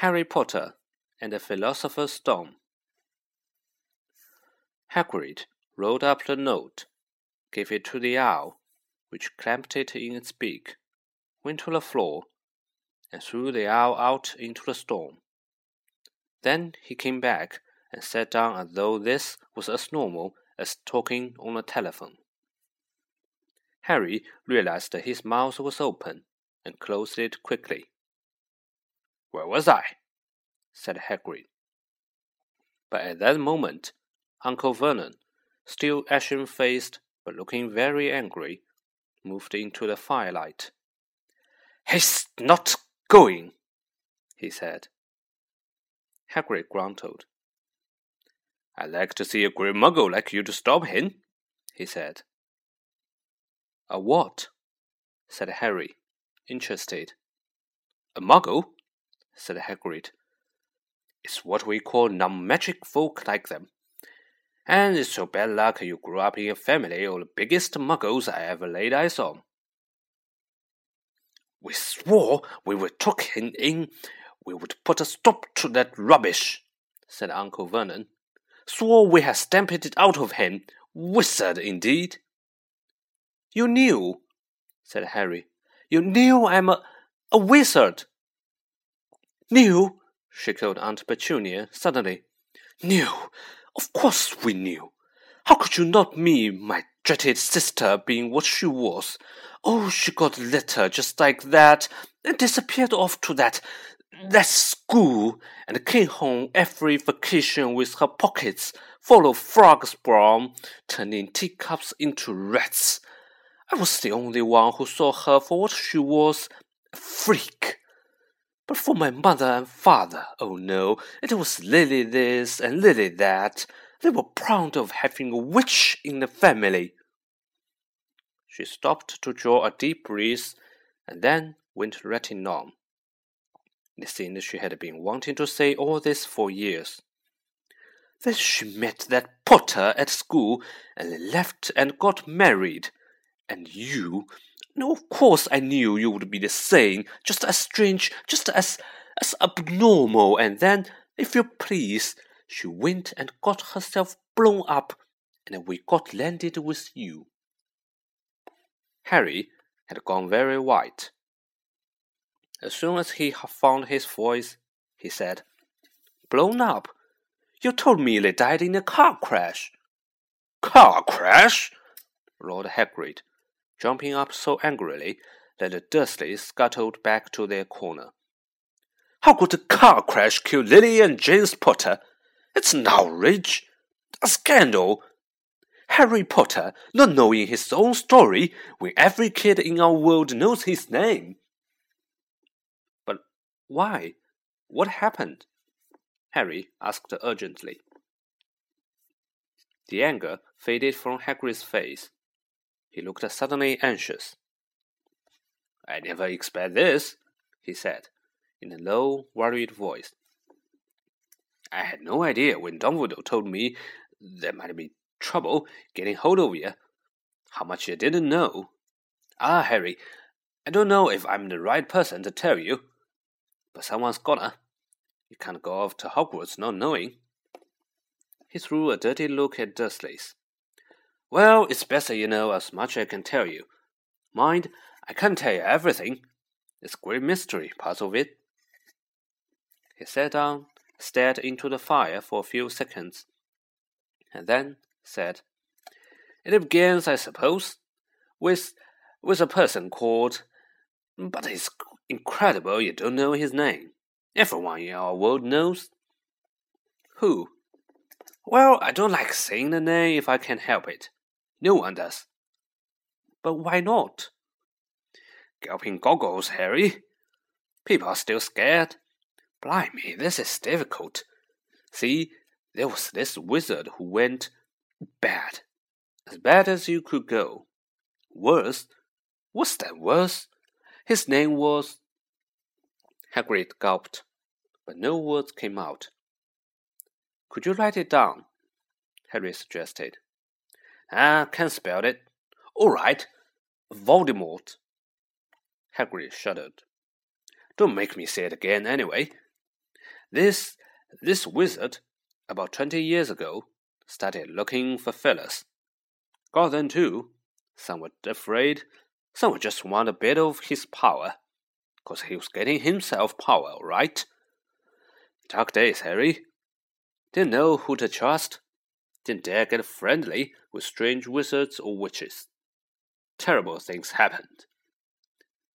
Harry Potter and the Philosopher's Stone. Hagrid rolled up the note, gave it to the owl, which clamped it in its beak, went to the floor, and threw the owl out into the storm. Then he came back and sat down as though this was as normal as talking on a telephone. Harry realized that his mouth was open and closed it quickly. Where was I? said Hagrid. But at that moment, Uncle Vernon, still ashen faced but looking very angry, moved into the firelight. He's not going, he said. Hagrid grunted. I'd like to see a grey muggle like you to stop him, he said. A what? said Harry, interested. A muggle? Said Hagrid. It's what we call non-magic folk like them. And it's your bad luck you grew up in a family of the biggest muggles I ever laid eyes on. We swore we would took him in, we would put a stop to that rubbish, said Uncle Vernon. Swore we had stamped it out of him. Wizard, indeed. You knew, said Harry. You knew I'm a, a wizard. Knew? echoed Aunt Petunia suddenly. Knew? Of course we knew. How could you not me, my dreaded sister, being what she was? Oh, she got a letter just like that, and disappeared off to that that school, and came home every vacation with her pockets full of frogs spawn, turning teacups into rats. I was the only one who saw her for what she was a freak. But for my mother and father, oh no, it was Lily this and Lily that. They were proud of having a witch in the family. She stopped to draw a deep breath and then went ratting on. It seemed she had been wanting to say all this for years. Then she met that Potter at school and left and got married. And you? No, of course I knew you would be the same, just as strange, just as as abnormal. And then, if you please, she went and got herself blown up, and we got landed with you. Harry had gone very white. As soon as he had found his voice, he said, Blown up? You told me they died in a car crash. Car crash? roared Hagrid jumping up so angrily that the Dursleys scuttled back to their corner. How could a car crash kill Lily and James Potter? It's an outrage! A scandal! Harry Potter not knowing his own story when every kid in our world knows his name. But why? What happened? Harry asked urgently. The anger faded from Hagrid's face. He looked suddenly anxious. I never expect this, he said, in a low, worried voice. I had no idea when Dumbledore told me there might be trouble getting hold of you. How much you didn't know. Ah, Harry, I don't know if I'm the right person to tell you, but someone's gonna. You can't go off to Hogwarts not knowing. He threw a dirty look at Dursley's. Well, it's better you know as much as I can tell you. Mind, I can't tell you everything. It's great mystery, part of it. He sat down, stared into the fire for a few seconds, and then said, It begins, I suppose, with with a person called but it's incredible you don't know his name. Everyone in our world knows. Who? Well, I don't like saying the name if I can help it. No one does. But why not? Gulping goggles, Harry. People are still scared. Blimey, this is difficult. See, there was this wizard who went bad. As bad as you could go. Worse? What's that worse? His name was. Hagrid gulped, but no words came out. Could you write it down? Harry suggested. Ah, can spell it. All right. Voldemort. Hagrid shuddered. Don't make me say it again, anyway. This this wizard, about twenty years ago, started looking for fellas. Got them too. Some were afraid, some would just want a bit of his power. Cause he was getting himself power, right? Dark days, Harry. Didn't know who to trust. Didn't dare get friendly with strange wizards or witches. Terrible things happened.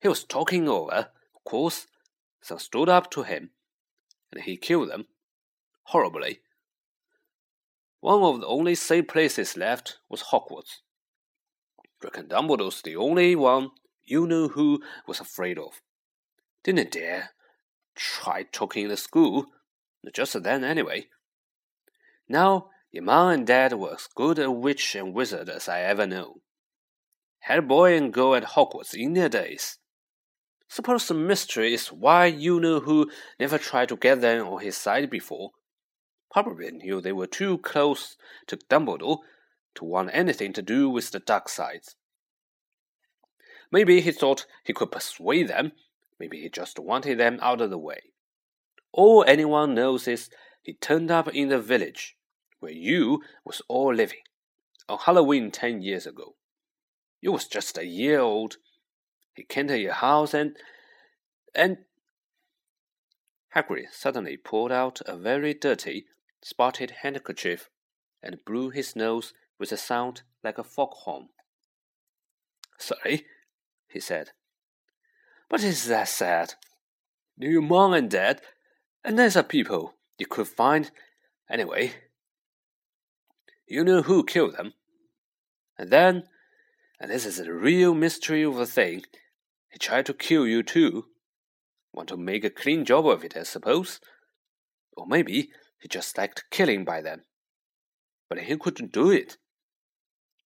He was talking over, of course. Some stood up to him, and he killed them. Horribly. One of the only safe places left was Hogwarts. Reckon Dumbledore's the only one you knew who was afraid of. Didn't dare try talking in the school, just then anyway. Now, your mom and dad were as good a witch and wizard as I ever knew. Had a boy and girl at Hogwarts in their days. Suppose the mystery is why you knew who never tried to get them on his side before. Probably knew they were too close to Dumbledore to want anything to do with the dark sides. Maybe he thought he could persuade them, maybe he just wanted them out of the way. All anyone knows is he turned up in the village where you was all living on Halloween ten years ago. You was just a year old. He came to your house and and Hagrid suddenly pulled out a very dirty, spotted handkerchief and blew his nose with a sound like a foghorn. Sorry, he said. But is that sad? Your mom and dad and nicer people you could find anyway. You know who killed them. And then, and this is the real mystery of the thing, he tried to kill you too. Want to make a clean job of it, I suppose. Or maybe he just liked killing by then. But he couldn't do it.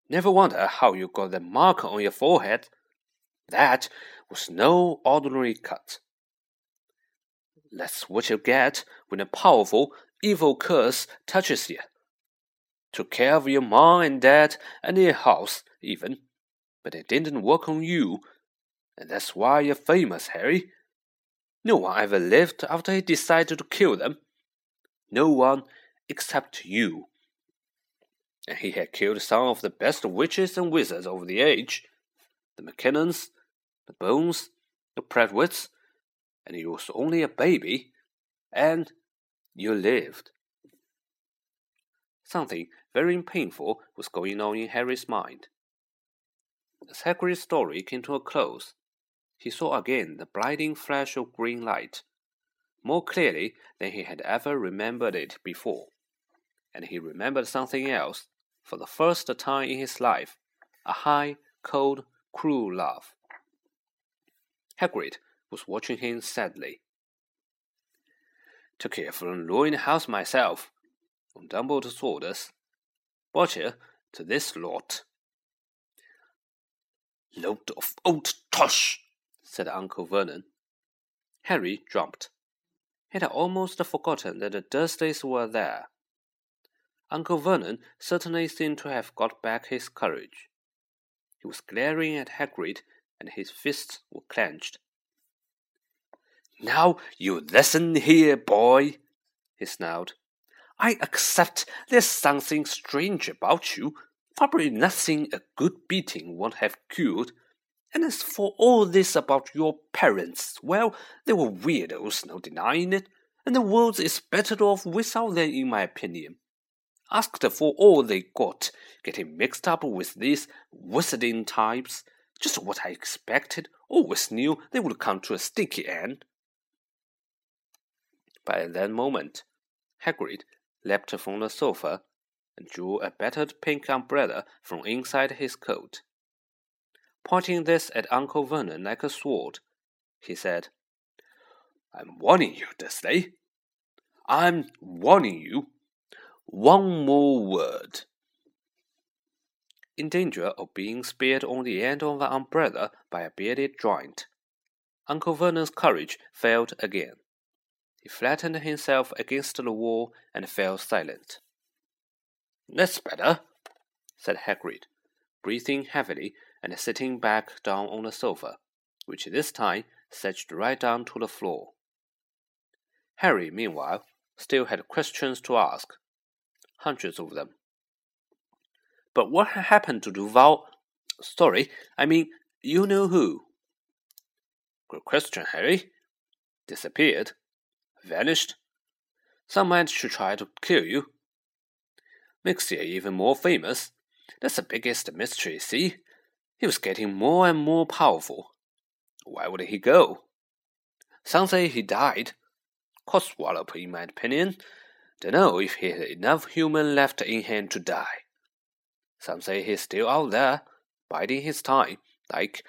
Never wonder how you got the mark on your forehead. That was no ordinary cut. That's what you get when a powerful, evil curse touches you. Took care of your mom and dad and your house, even, but it didn't work on you, and that's why you're famous, Harry. No one ever lived after he decided to kill them. No one except you and he had killed some of the best witches and wizards of the age the McKinnons, the Bones, the Prewetts, and he was only a baby, and you lived. Something very painful was going on in Harry's mind. As Hagrid's story came to a close, he saw again the blinding flash of green light, more clearly than he had ever remembered it before, and he remembered something else for the first time in his life, a high, cold, cruel laugh. Hagrid was watching him sadly. Took care for from ruined house myself, on Dumbledore's orders. You to this lot. Load of old tosh, said Uncle Vernon. Harry jumped. He had almost forgotten that the Dursleys were there. Uncle Vernon certainly seemed to have got back his courage. He was glaring at Hagrid, and his fists were clenched. Now you listen here, boy, he snarled. I accept there's something strange about you. Probably nothing a good beating won't have cured. And as for all this about your parents, well, they were weirdos, no denying it, and the world is better off without them, in my opinion asked for all they got, getting mixed up with these wizarding types. Just what I expected. Always knew they would come to a sticky end. By that moment, Hagrid leapt from the sofa and drew a battered pink umbrella from inside his coat. Pointing this at Uncle Vernon like a sword, he said, I'm warning you, Dursley. I'm warning you one more word. In danger of being speared on the end of the umbrella by a bearded giant, Uncle Vernon's courage failed again. He flattened himself against the wall and fell silent. That's better, said Hagrid, breathing heavily and sitting back down on the sofa, which this time setched right down to the floor. Harry, meanwhile, still had questions to ask. Hundreds of them. But what happened to Duval? Sorry, I mean, you know who. Good question, Harry. Disappeared. Vanished. Some managed to try to kill you. Makes you even more famous. That's the biggest mystery, see? He was getting more and more powerful. Where would he go? Some say he died. Codswallop, in my opinion. Dunno if he had enough human left in him to die. Some say he's still out there, biding his time, like,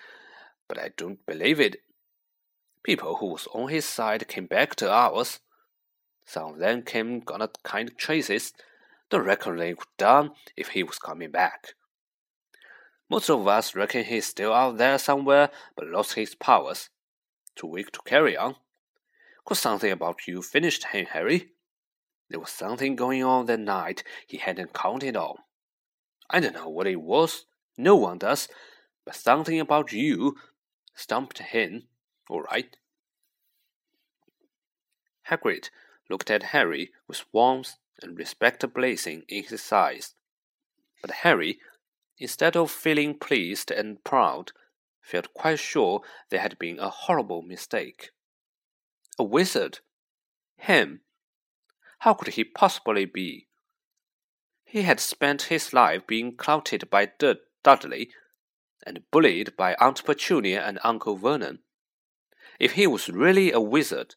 but I don't believe it. People who was on his side came back to ours. Some of them came on a kind of chases. Don't reckon they done if he was coming back. Most of us reckon he's still out there somewhere, but lost his powers. Too weak to carry on. Cause something about you finished him, Harry. There was something going on that night he hadn't counted on. I don't know what it was, no one does, but something about you stumped him, all right. Hagrid looked at Harry with warmth and respect blazing in his eyes. But Harry, instead of feeling pleased and proud, felt quite sure there had been a horrible mistake. A wizard? Him? How could he possibly be? He had spent his life being clouted by D- Dudley and bullied by Aunt Petunia and Uncle Vernon. If he was really a wizard,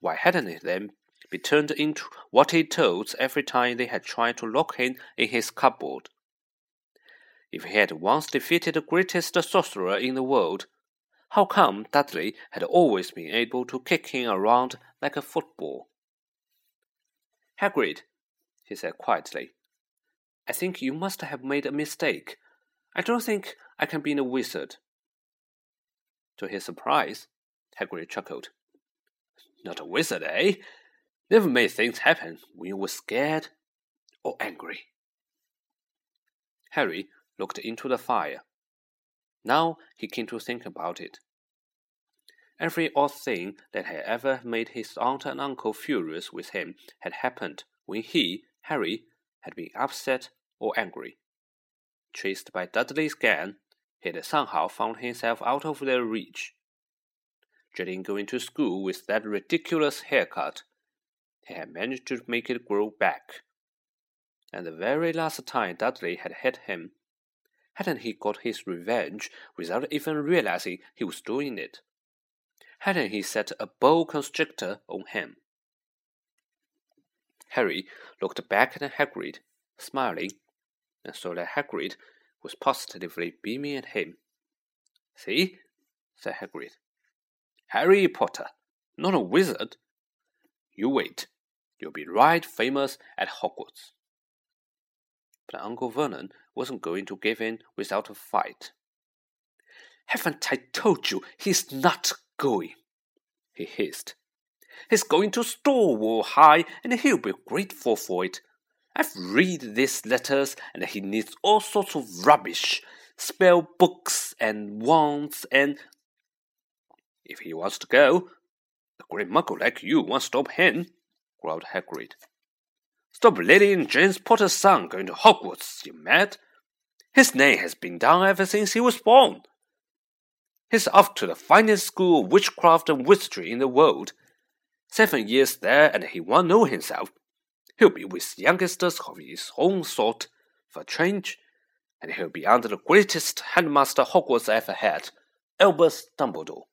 why hadn't he then be turned into what he told every time they had tried to lock him in his cupboard? If he had once defeated the greatest sorcerer in the world, how come Dudley had always been able to kick him around like a football? Hagrid, he said quietly, I think you must have made a mistake. I don't think I can be a wizard. To his surprise, Hagrid chuckled. Not a wizard, eh? Never made things happen when you were scared or angry. Harry looked into the fire. Now he came to think about it. Every odd thing that had ever made his aunt and uncle furious with him had happened when he, Harry, had been upset or angry. Chased by Dudley's gang, he had somehow found himself out of their reach. Dreading going to school with that ridiculous haircut, he had managed to make it grow back. And the very last time Dudley had hit him, hadn't he got his revenge without even realizing he was doing it? Hadn't he set a boa constrictor on him? Harry looked back at Hagrid, smiling, and saw that Hagrid was positively beaming at him. See? said Hagrid. Harry Potter, not a wizard. You wait. You'll be right famous at Hogwarts. But Uncle Vernon wasn't going to give in without a fight. Haven't I told you he's not going? he hissed. He's going to Stonewall High, and he'll be grateful for it. I've read these letters, and he needs all sorts of rubbish, spell books and wands and. If he wants to go, a great muggle like you won't stop him, growled Hagrid. Stop and James Potter's son going to Hogwarts, you mad? His name has been down ever since he was born. He's off to the finest school of witchcraft and wizardry in the world. Seven years there, and he won't know himself. He'll be with youngsters of his own sort for change, and he'll be under the greatest headmaster Hogwarts ever had, Albus Dumbledore.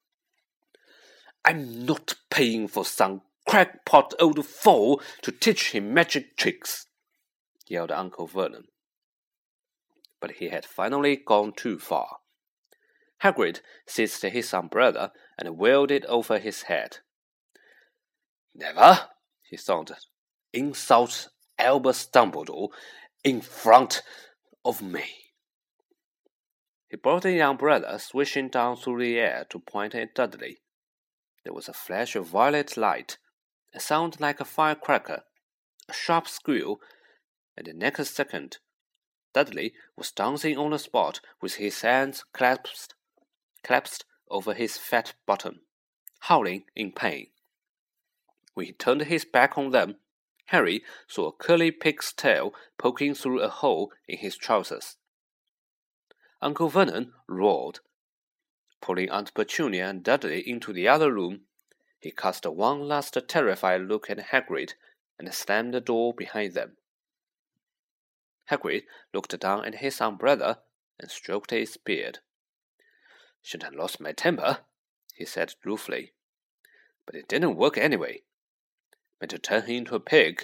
I'm not paying for some crackpot old fool to teach him magic tricks, yelled Uncle Vernon. But he had finally gone too far. Hagrid seized his umbrella and wheeled it over his head. Never, he thundered, insult Albus Dumbledore in front of me. He brought the umbrella swishing down through the air to point at Dudley. There was a flash of violet light, a sound like a firecracker, a sharp squeal, and the next second, Dudley was dancing on the spot with his hands clasped, clasped over his fat bottom, howling in pain. When he turned his back on them, Harry saw a curly pig's tail poking through a hole in his trousers. Uncle Vernon roared. Pulling Aunt Petunia and Dudley into the other room, he cast one last terrified look at Hagrid and slammed the door behind them. Hagrid looked down at his umbrella and stroked his beard. Shouldn't have lost my temper, he said ruefully. But it didn't work anyway. Meant to turn him into a pig.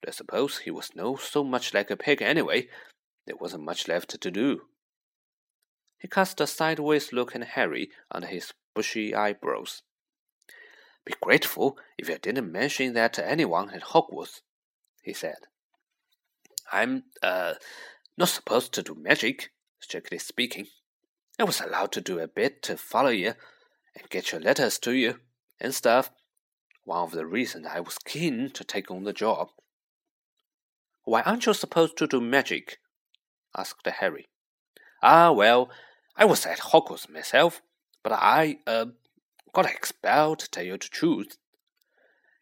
But I suppose he was no so much like a pig anyway. There wasn't much left to do. He cast a sideways look at Harry under his bushy eyebrows. Be grateful if you didn't mention that to anyone at Hogwarts, he said. I'm, uh, not supposed to do magic, strictly speaking. I was allowed to do a bit to follow you and get your letters to you and stuff. One of the reasons I was keen to take on the job. Why aren't you supposed to do magic? asked Harry. Ah, well, I was at Hogwarts myself, but I, uh, got expelled, to tell you the truth.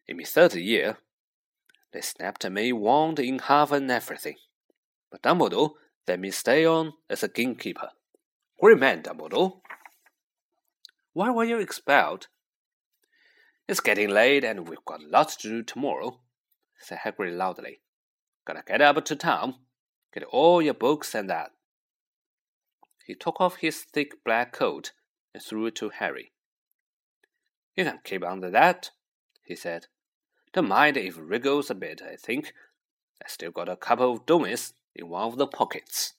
In my third year, they snapped me wand in half and everything. But Dumbledore let me stay on as a gamekeeper. Great man, Dumbledore. Why were you expelled? It's getting late and we've got lots to do tomorrow, said Hagrid loudly. Gotta get up to town, get all your books and that. He took off his thick black coat and threw it to Harry. You can keep under that, he said. Don't mind if it wriggles a bit, I think. I still got a couple of dummies in one of the pockets.